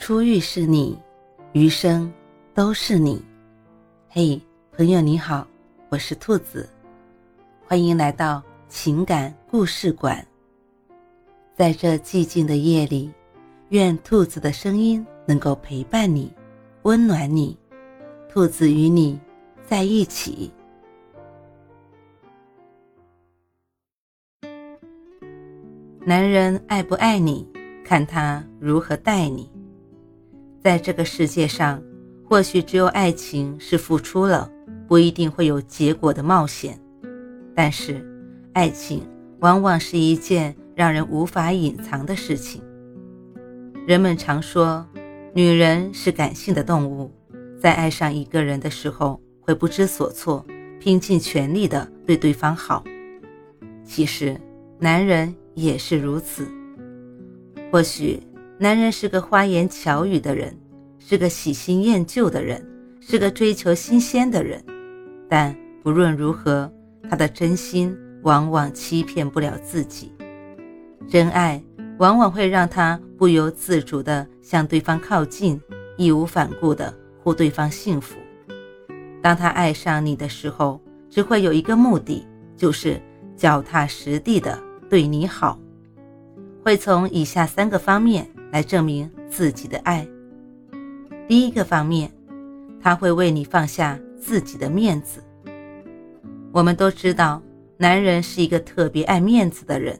初遇是你，余生都是你。嘿，朋友你好，我是兔子，欢迎来到情感故事馆。在这寂静的夜里，愿兔子的声音能够陪伴你，温暖你。兔子与你在一起。男人爱不爱你，看他如何待你。在这个世界上，或许只有爱情是付出了，不一定会有结果的冒险。但是，爱情往往是一件让人无法隐藏的事情。人们常说，女人是感性的动物，在爱上一个人的时候，会不知所措，拼尽全力的对对方好。其实，男人也是如此。或许。男人是个花言巧语的人，是个喜新厌旧的人，是个追求新鲜的人。但不论如何，他的真心往往欺骗不了自己。真爱往往会让他不由自主地向对方靠近，义无反顾地护对方幸福。当他爱上你的时候，只会有一个目的，就是脚踏实地地对你好。会从以下三个方面。来证明自己的爱。第一个方面，他会为你放下自己的面子。我们都知道，男人是一个特别爱面子的人，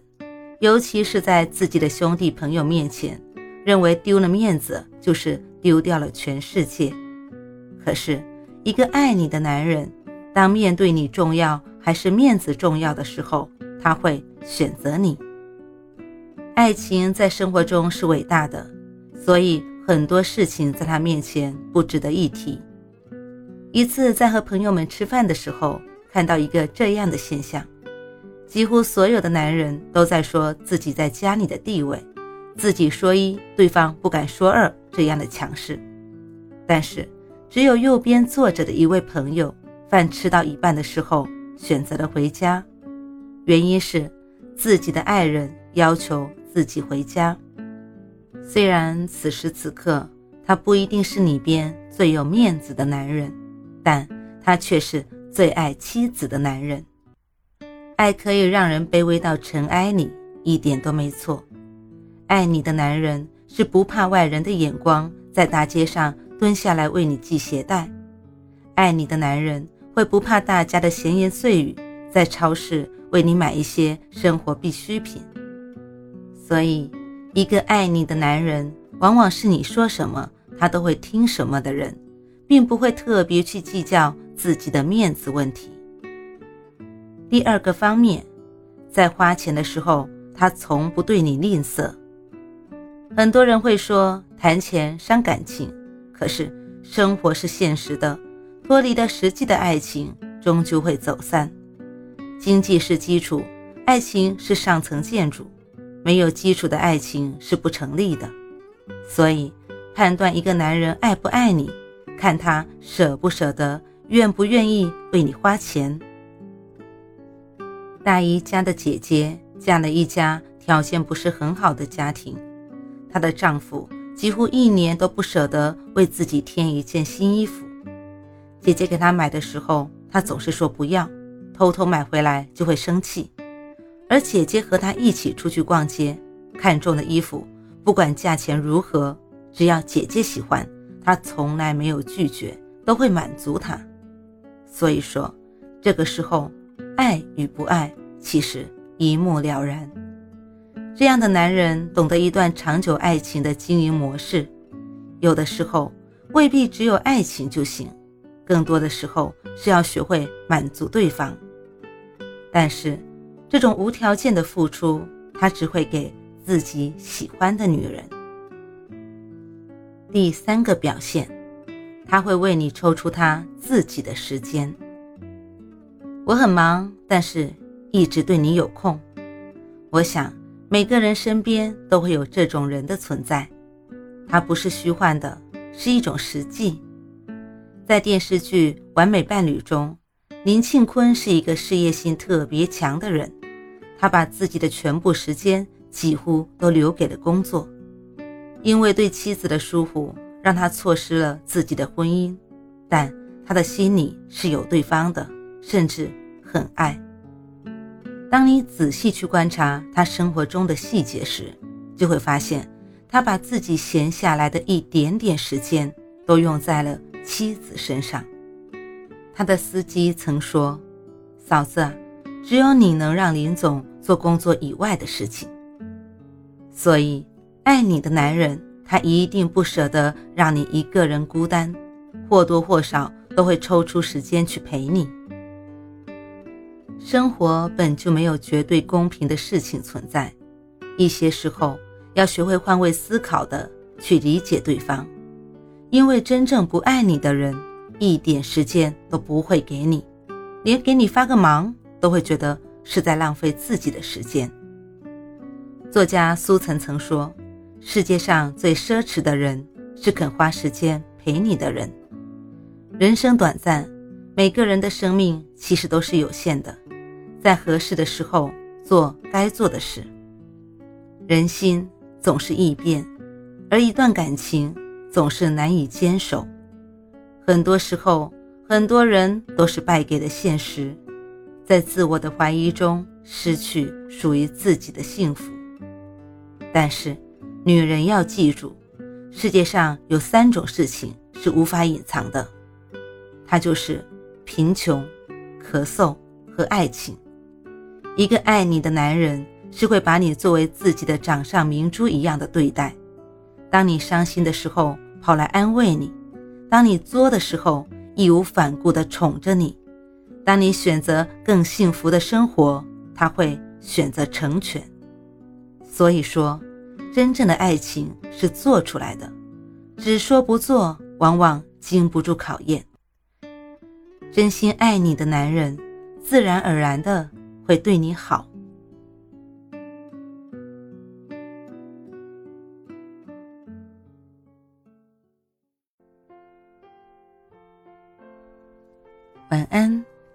尤其是在自己的兄弟朋友面前，认为丢了面子就是丢掉了全世界。可是，一个爱你的男人，当面对你重要还是面子重要的时候，他会选择你。爱情在生活中是伟大的，所以很多事情在他面前不值得一提。一次在和朋友们吃饭的时候，看到一个这样的现象：几乎所有的男人都在说自己在家里的地位，自己说一，对方不敢说二，这样的强势。但是，只有右边坐着的一位朋友，饭吃到一半的时候选择了回家，原因是自己的爱人要求。自己回家，虽然此时此刻他不一定是里边最有面子的男人，但他却是最爱妻子的男人。爱可以让人卑微到尘埃里，一点都没错。爱你的男人是不怕外人的眼光，在大街上蹲下来为你系鞋带；爱你的男人会不怕大家的闲言碎语，在超市为你买一些生活必需品。所以，一个爱你的男人，往往是你说什么他都会听什么的人，并不会特别去计较自己的面子问题。第二个方面，在花钱的时候，他从不对你吝啬。很多人会说谈钱伤感情，可是生活是现实的，脱离了实际的爱情终究会走散。经济是基础，爱情是上层建筑。没有基础的爱情是不成立的，所以判断一个男人爱不爱你，看他舍不舍得，愿不愿意为你花钱。大姨家的姐姐嫁了一家条件不是很好的家庭，她的丈夫几乎一年都不舍得为自己添一件新衣服。姐姐给她买的时候，他总是说不要，偷偷买回来就会生气。而姐姐和他一起出去逛街，看中的衣服，不管价钱如何，只要姐姐喜欢，他从来没有拒绝，都会满足她。所以说，这个时候，爱与不爱其实一目了然。这样的男人懂得一段长久爱情的经营模式，有的时候未必只有爱情就行，更多的时候是要学会满足对方。但是。这种无条件的付出，他只会给自己喜欢的女人。第三个表现，他会为你抽出他自己的时间。我很忙，但是一直对你有空。我想每个人身边都会有这种人的存在，他不是虚幻的，是一种实际。在电视剧《完美伴侣》中，林庆坤是一个事业心特别强的人。他把自己的全部时间几乎都留给了工作，因为对妻子的疏忽，让他错失了自己的婚姻，但他的心里是有对方的，甚至很爱。当你仔细去观察他生活中的细节时，就会发现，他把自己闲下来的一点点时间都用在了妻子身上。他的司机曾说：“嫂子，只有你能让林总做工作以外的事情。”所以，爱你的男人，他一定不舍得让你一个人孤单，或多或少都会抽出时间去陪你。生活本就没有绝对公平的事情存在，一些时候。要学会换位思考的去理解对方，因为真正不爱你的人，一点时间都不会给你，连给你发个忙都会觉得是在浪费自己的时间。作家苏岑曾说：“世界上最奢侈的人是肯花时间陪你的人。”人生短暂，每个人的生命其实都是有限的，在合适的时候做该做的事。人心。总是易变，而一段感情总是难以坚守。很多时候，很多人都是败给了现实，在自我的怀疑中失去属于自己的幸福。但是，女人要记住，世界上有三种事情是无法隐藏的，它就是贫穷、咳嗽和爱情。一个爱你的男人。是会把你作为自己的掌上明珠一样的对待，当你伤心的时候跑来安慰你，当你作的时候义无反顾地宠着你，当你选择更幸福的生活，他会选择成全。所以说，真正的爱情是做出来的，只说不做，往往经不住考验。真心爱你的男人，自然而然的会对你好。晚安，